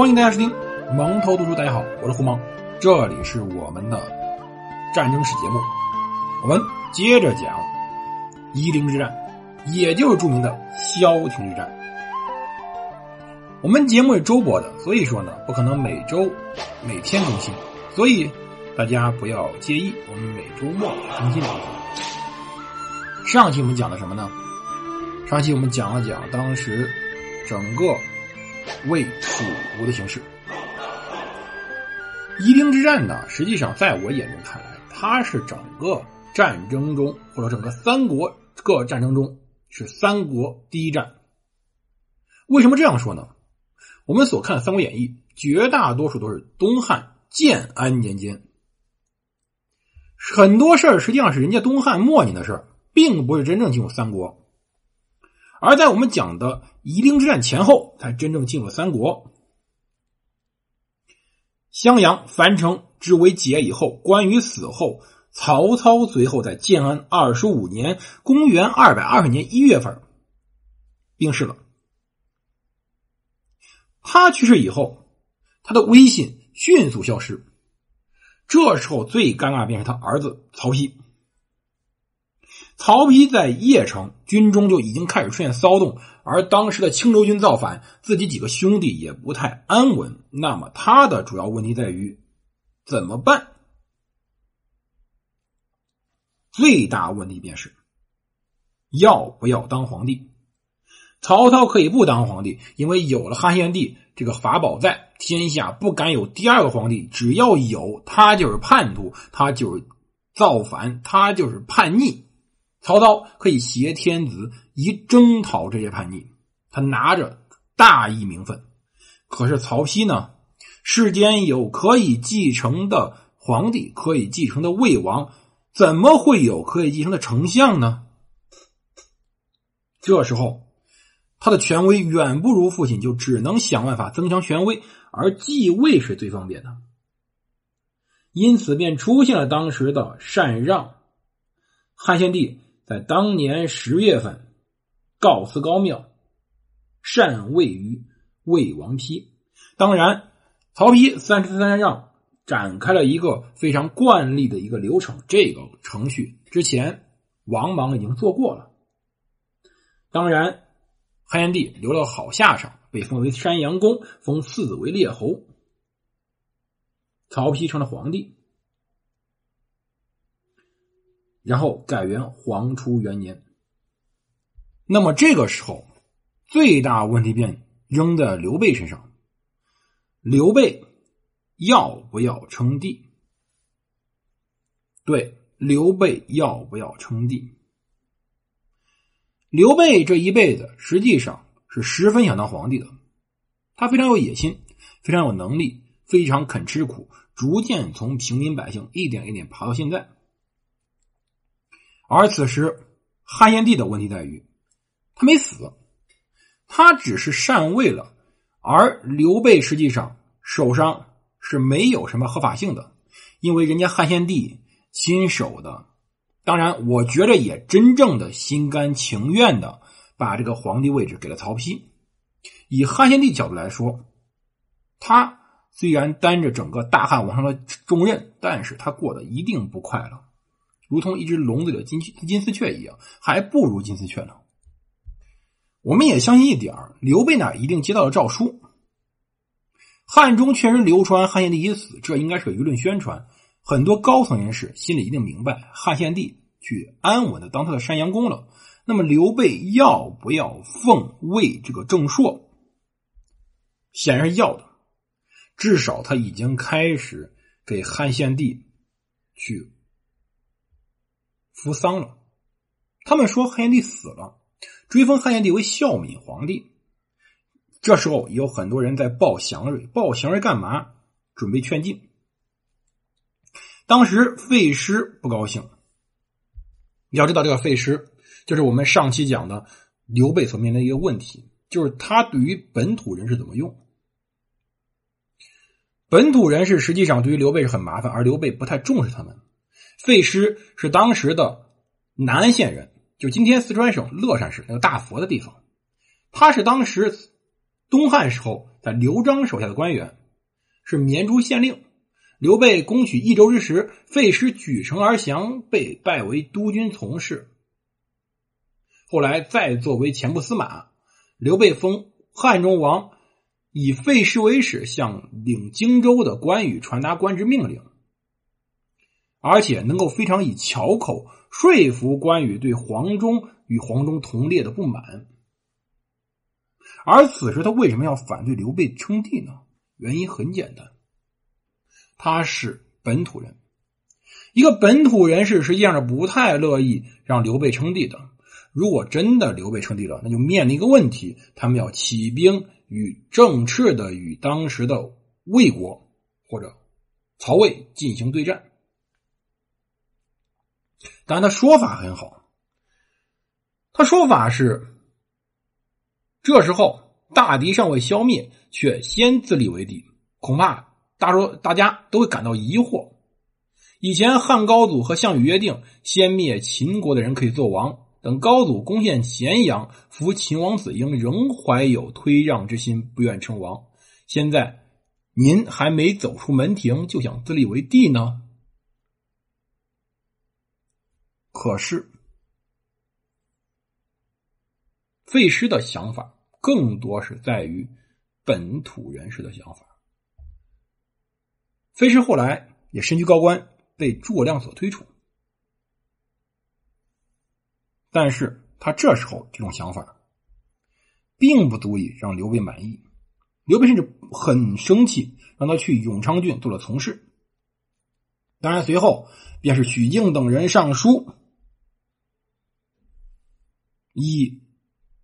欢迎大家收听蒙头读书。大家好，我是胡蒙，这里是我们的战争史节目。我们接着讲夷陵之战，也就是著名的萧亭之战。我们节目是周播的，所以说呢，不可能每周每天更新，所以大家不要介意，我们每周末更新两集。上期我们讲的什么呢？上期我们讲了讲当时整个。魏蜀吴的形势，夷陵之战呢，实际上在我眼中看来，它是整个战争中或者整个三国各战争中是三国第一战。为什么这样说呢？我们所看《三国演义》，绝大多数都是东汉建安年间，很多事儿实际上是人家东汉末年的事儿，并不是真正进入三国。而在我们讲的夷陵之战前后，才真正进入三国。襄阳、樊城之为解以后，关羽死后，曹操随后在建安二十五年（公元二百二十年一月份）病逝了。他去世以后，他的威信迅速消失。这时候最尴尬便是他儿子曹丕。曹丕在邺城军中就已经开始出现骚动，而当时的青州军造反，自己几个兄弟也不太安稳。那么他的主要问题在于怎么办？最大问题便是要不要当皇帝？曹操可以不当皇帝，因为有了汉献帝这个法宝在，天下不敢有第二个皇帝。只要有他，就是叛徒，他就是造反，他就是叛逆。曹操可以挟天子以征讨这些叛逆，他拿着大义名分。可是曹丕呢？世间有可以继承的皇帝，可以继承的魏王，怎么会有可以继承的丞相呢？这时候，他的权威远不如父亲，就只能想办法增强权威，而继位是最方便的。因此，便出现了当时的禅让。汉献帝。在当年十月份，告辞高庙，禅位于魏王丕。当然，曹丕三十三让展开了一个非常惯例的一个流程，这个程序之前王莽已经做过了。当然，汉献帝留了好下场，被封为山阳公，封次子为列侯。曹丕成了皇帝。然后改元皇初元年。那么这个时候，最大问题便扔在刘备身上。刘备要不要称帝？对，刘备要不要称帝？刘备这一辈子实际上是十分想当皇帝的，他非常有野心，非常有能力，非常肯吃苦，逐渐从平民百姓一点一点爬到现在。而此时，汉献帝的问题在于，他没死，他只是禅位了。而刘备实际上手上是没有什么合法性的，因为人家汉献帝亲手的，当然，我觉着也真正的心甘情愿的把这个皇帝位置给了曹丕。以汉献帝角度来说，他虽然担着整个大汉王朝的重任，但是他过得一定不快乐。如同一只笼子里的金金丝雀一样，还不如金丝雀呢。我们也相信一点刘备呢一定接到了诏书。汉中确实流传汉献帝已死，这应该是个舆论宣传。很多高层人士心里一定明白，汉献帝去安稳的当他的山阳公了。那么刘备要不要奉魏这个正朔？显然是要的，至少他已经开始给汉献帝去。扶丧了，他们说汉献帝死了，追封汉献帝为孝敏皇帝。这时候有很多人在报祥瑞，报祥瑞干嘛？准备劝进。当时费师不高兴。要知道，这个费师就是我们上期讲的刘备所面临的一个问题，就是他对于本土人士怎么用。本土人士实际上对于刘备是很麻烦，而刘备不太重视他们。费师是当时的南安县人，就今天四川省乐山市那个大佛的地方。他是当时东汉时候在刘璋手下的官员，是绵竹县令。刘备攻取益州之时，费师举城而降，被拜为督军从事。后来再作为前部司马，刘备封汉中王，以费师为使，向领荆州的关羽传达官职命令，而且能够非常以巧口说服关羽对黄忠与黄忠同列的不满。而此时他为什么要反对刘备称帝呢？原因很简单。他是本土人，一个本土人士实际上是不太乐意让刘备称帝的。如果真的刘备称帝了，那就面临一个问题：他们要起兵与正式的与当时的魏国或者曹魏进行对战。但他说法很好，他说法是：这时候大敌尚未消灭，却先自立为帝，恐怕。大说大家都会感到疑惑。以前汉高祖和项羽约定，先灭秦国的人可以做王。等高祖攻陷咸阳，扶秦王子婴，仍怀有推让之心，不愿称王。现在您还没走出门庭，就想自立为帝呢？可是费师的想法更多是在于本土人士的想法。费师后来也身居高官，被诸葛亮所推崇，但是他这时候这种想法，并不足以让刘备满意。刘备甚至很生气，让他去永昌郡做了从事。当然，随后便是许靖等人上书，以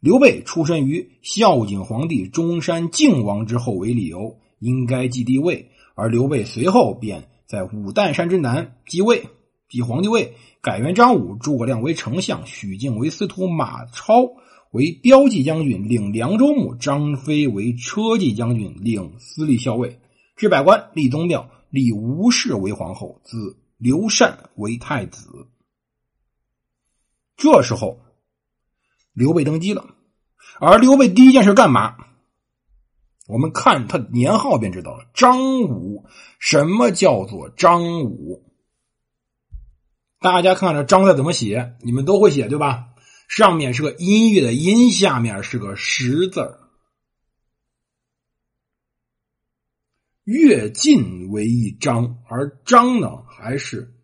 刘备出身于孝景皇帝中山靖王之后为理由，应该继帝位。而刘备随后便在武旦山之南继位，继皇帝位，改元张武，诸葛亮为丞相，许靖为司徒，马超为骠骑将军，领凉州牧；张飞为车骑将军，领司隶校尉。置百官，立宗庙，立吴氏为皇后，子刘禅为太子。这时候，刘备登基了，而刘备第一件事干嘛？我们看他年号便知道了，张武。什么叫做张武？大家看这“张”字怎么写？你们都会写对吧？上面是个音乐的“音”，下面是个“十”字越近为一张，而“张”呢，还是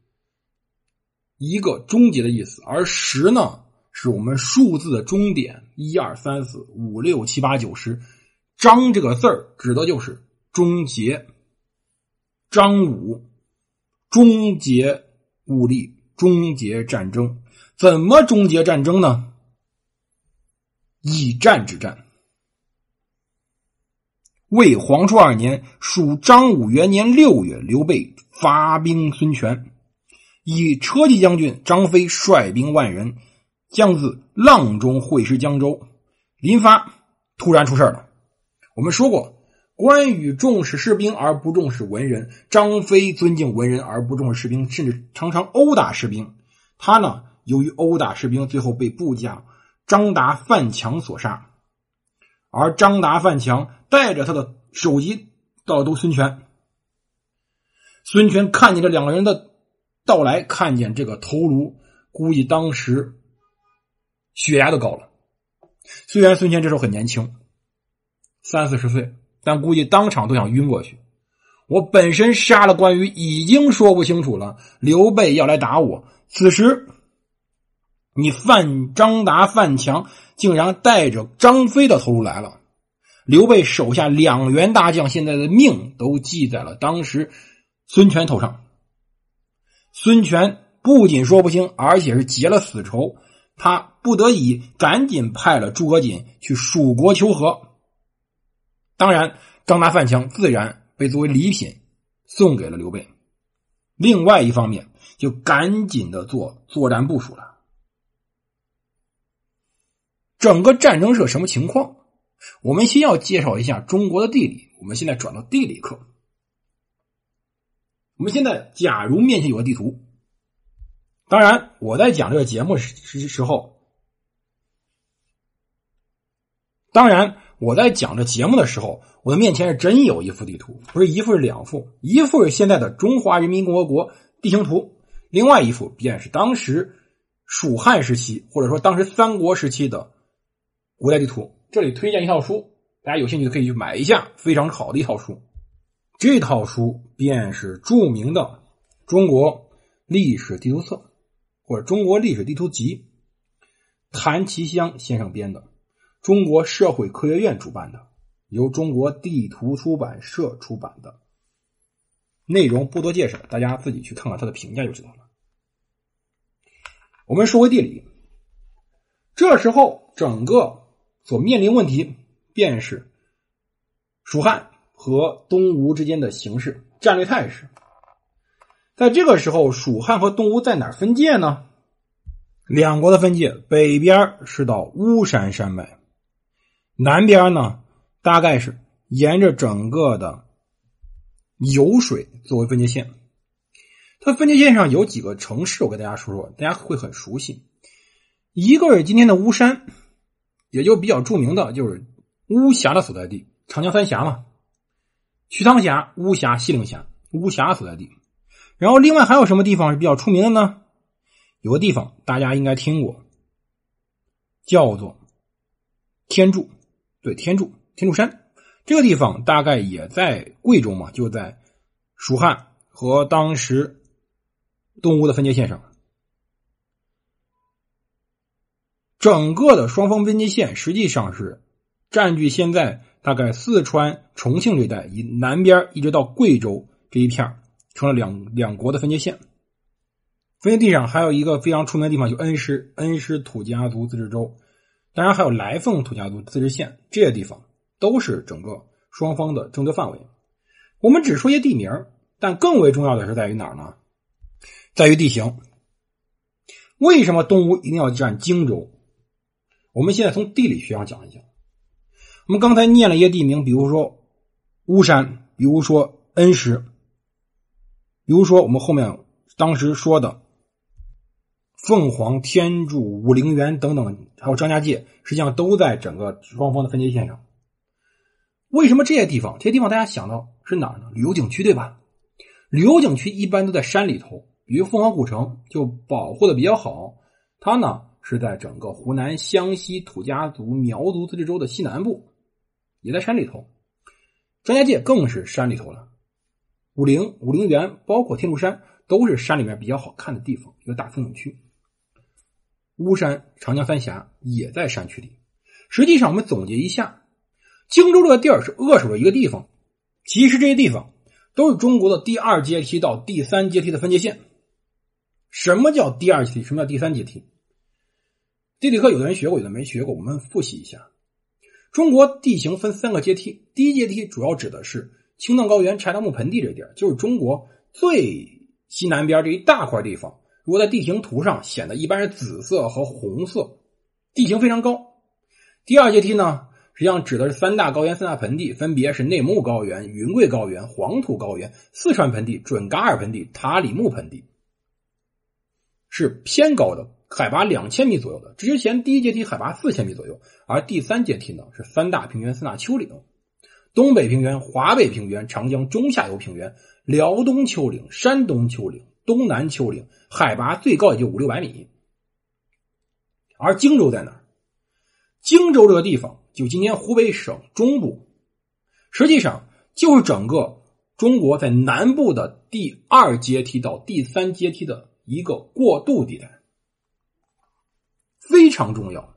一个终结的意思，而“十”呢，是我们数字的终点，一二三四五六七八九十。张这个字儿指的就是终结，张武终结武力，终结战争。怎么终结战争呢？以战之战。魏黄初二年，属张武元年六月，刘备发兵孙权，以车骑将军张飞率兵万人，将自阆中会师江州。临发，突然出事了。我们说过，关羽重视士兵而不重视文人，张飞尊敬文人而不重视士兵，甚至常常殴打士兵。他呢，由于殴打士兵，最后被部将张达、范强所杀。而张达、范强带着他的首级到都孙权。孙权看见这两个人的到来，看见这个头颅，估计当时血压都高了。虽然孙权这时候很年轻。三四十岁，但估计当场都想晕过去。我本身杀了关羽，已经说不清楚了。刘备要来打我，此时你范张达、范强竟然带着张飞的头颅来了。刘备手下两员大将现在的命都记在了当时孙权头上。孙权不仅说不清，而且是结了死仇。他不得已赶紧派了诸葛瑾去蜀国求和。当然，张达、范强自然被作为礼品送给了刘备。另外一方面，就赶紧的做作战部署了。整个战争是个什么情况？我们先要介绍一下中国的地理。我们现在转到地理课。我们现在假如面前有个地图，当然我在讲这个节目时时候，当然。我在讲这节目的时候，我的面前是真有一幅地图，不是一幅是两幅，一幅是现在的中华人民共和国地形图，另外一幅便是当时蜀汉时期或者说当时三国时期的古代地图。这里推荐一套书，大家有兴趣可以去买一下，非常好的一套书。这套书便是著名的《中国历史地图册》或者《中国历史地图集》，谭其香先生编的。中国社会科学院主办的，由中国地图出版社出版的，内容不多介绍，大家自己去看看他的评价就知道了。我们说回地理，这时候整个所面临问题便是蜀汉和东吴之间的形势战略态势。在这个时候，蜀汉和东吴在哪分界呢？两国的分界，北边是到巫山山脉。南边呢，大概是沿着整个的酉水作为分界线。它分界线上有几个城市，我跟大家说说，大家会很熟悉。一个是今天的巫山，也就比较著名的，就是巫峡的所在地，长江三峡嘛，瞿塘峡、巫峡、西岭峡，巫峡所在地。然后另外还有什么地方是比较出名的呢？有个地方大家应该听过，叫做天柱。对，天柱天柱山这个地方大概也在贵州嘛，就在蜀汉和当时东吴的分界线上。整个的双方分界线实际上是占据现在大概四川、重庆这带，以南边一直到贵州这一片成了两两国的分界线。分界地上还有一个非常出名的地方，就恩施，恩施土家族自治州。当然还有来凤土家族自治县这些地方，都是整个双方的争夺范围。我们只说一些地名，但更为重要的是在于哪儿呢？在于地形。为什么东吴一定要占荆州？我们现在从地理学上讲一讲。我们刚才念了一些地名，比如说巫山，比如说恩施，比如说我们后面当时说的。凤凰、天柱、武陵源等等，还有张家界，实际上都在整个双方的分界线上。为什么这些地方？这些地方大家想到是哪儿呢？旅游景区对吧？旅游景区一般都在山里头，比如凤凰古城就保护的比较好。它呢是在整个湖南湘西土家族苗族自治州的西南部，也在山里头。张家界更是山里头了。武陵、武陵源，包括天柱山，都是山里面比较好看的地方，一个大风景区。巫山、长江三峡也在山区里。实际上，我们总结一下，荆州这个地儿是扼守的一个地方。其实这些地方都是中国的第二阶梯到第三阶梯的分界线。什么叫第二阶梯？什么叫第三阶梯？地理课有的人学过，有的没学过。我们复习一下：中国地形分三个阶梯，第一阶梯主要指的是青藏高原、柴达木盆地这地儿，就是中国最西南边这一大块地方。如果在地形图上显得一般是紫色和红色，地形非常高。第二阶梯呢，实际上指的是三大高原、三大盆地，分别是内蒙古高原、云贵高原、黄土高原、四川盆地、准噶尔盆地、塔里木盆地，是偏高的，海拔两千米左右的。之前第一阶梯海拔四千米左右，而第三阶梯呢是三大平原、三大丘陵：东北平原、华北平原、长江中下游平原、辽东丘陵、山东丘陵。东南丘陵海拔最高也就五六百米，而荆州在哪儿？荆州这个地方就今天湖北省中部，实际上就是整个中国在南部的第二阶梯到第三阶梯的一个过渡地带，非常重要。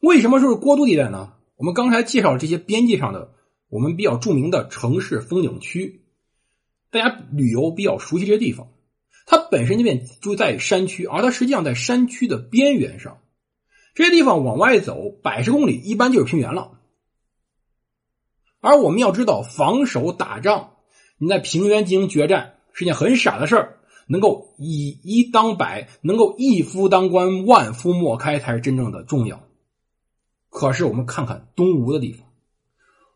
为什么说是过渡地带呢？我们刚才介绍这些边界上的我们比较著名的城市风景区。大家旅游比较熟悉这些地方，它本身那边就在山区，而它实际上在山区的边缘上。这些地方往外走百十公里，一般就是平原了。而我们要知道，防守打仗，你在平原进行决战是件很傻的事儿。能够以一当百，能够一夫当关，万夫莫开，才是真正的重要。可是我们看看东吴的地方，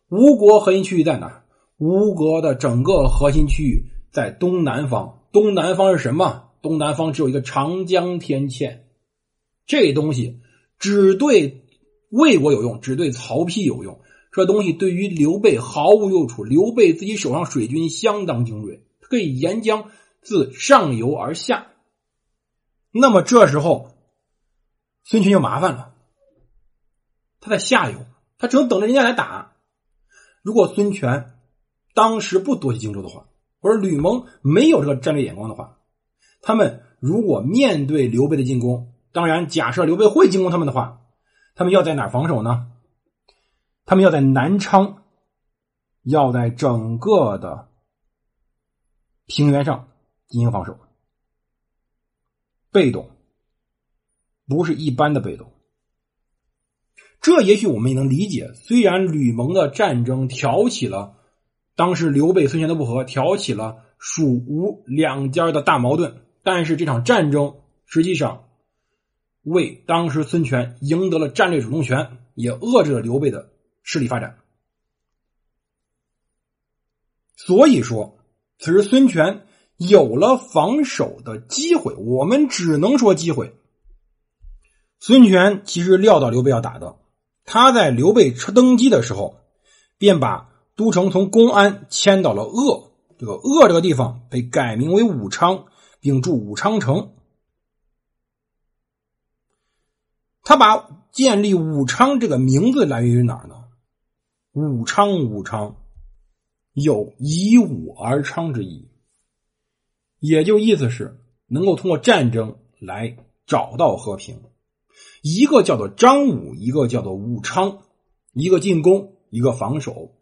吴国核心区域在哪？吴国的整个核心区域在东南方，东南方是什么？东南方只有一个长江天堑，这东西只对魏国有用，只对曹丕有用。这东西对于刘备毫无用处。刘备自己手上水军相当精锐，可以沿江自上游而下。那么这时候，孙权就麻烦了。他在下游，他只能等着人家来打。如果孙权当时不夺取荆州的话，或者吕蒙没有这个战略眼光的话，他们如果面对刘备的进攻，当然假设刘备会进攻他们的话，他们要在哪防守呢？他们要在南昌，要在整个的平原上进行防守，被动，不是一般的被动。这也许我们也能理解。虽然吕蒙的战争挑起了当时刘备、孙权的不和，挑起了蜀吴两家的大矛盾，但是这场战争实际上为当时孙权赢得了战略主动权，也遏制了刘备的。势力发展，所以说，此时孙权有了防守的机会。我们只能说机会。孙权其实料到刘备要打的，他在刘备登基的时候，便把都城从公安迁到了鄂。这个鄂这个地方被改名为武昌，并筑武昌城。他把建立武昌这个名字来源于哪儿呢？武昌，武昌有以武而昌之意，也就意思是能够通过战争来找到和平。一个叫做张武，一个叫做武昌，一个进攻，一个防守。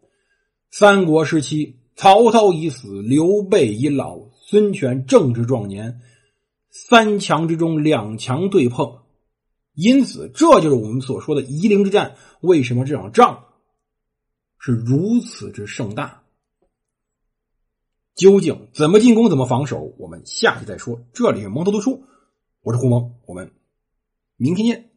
三国时期，曹操已死，刘备已老，孙权正值壮年，三强之中两强对碰，因此这就是我们所说的夷陵之战。为什么这场仗？是如此之盛大，究竟怎么进攻，怎么防守？我们下期再说。这里是蒙头读书，我是胡蒙，我们明天见。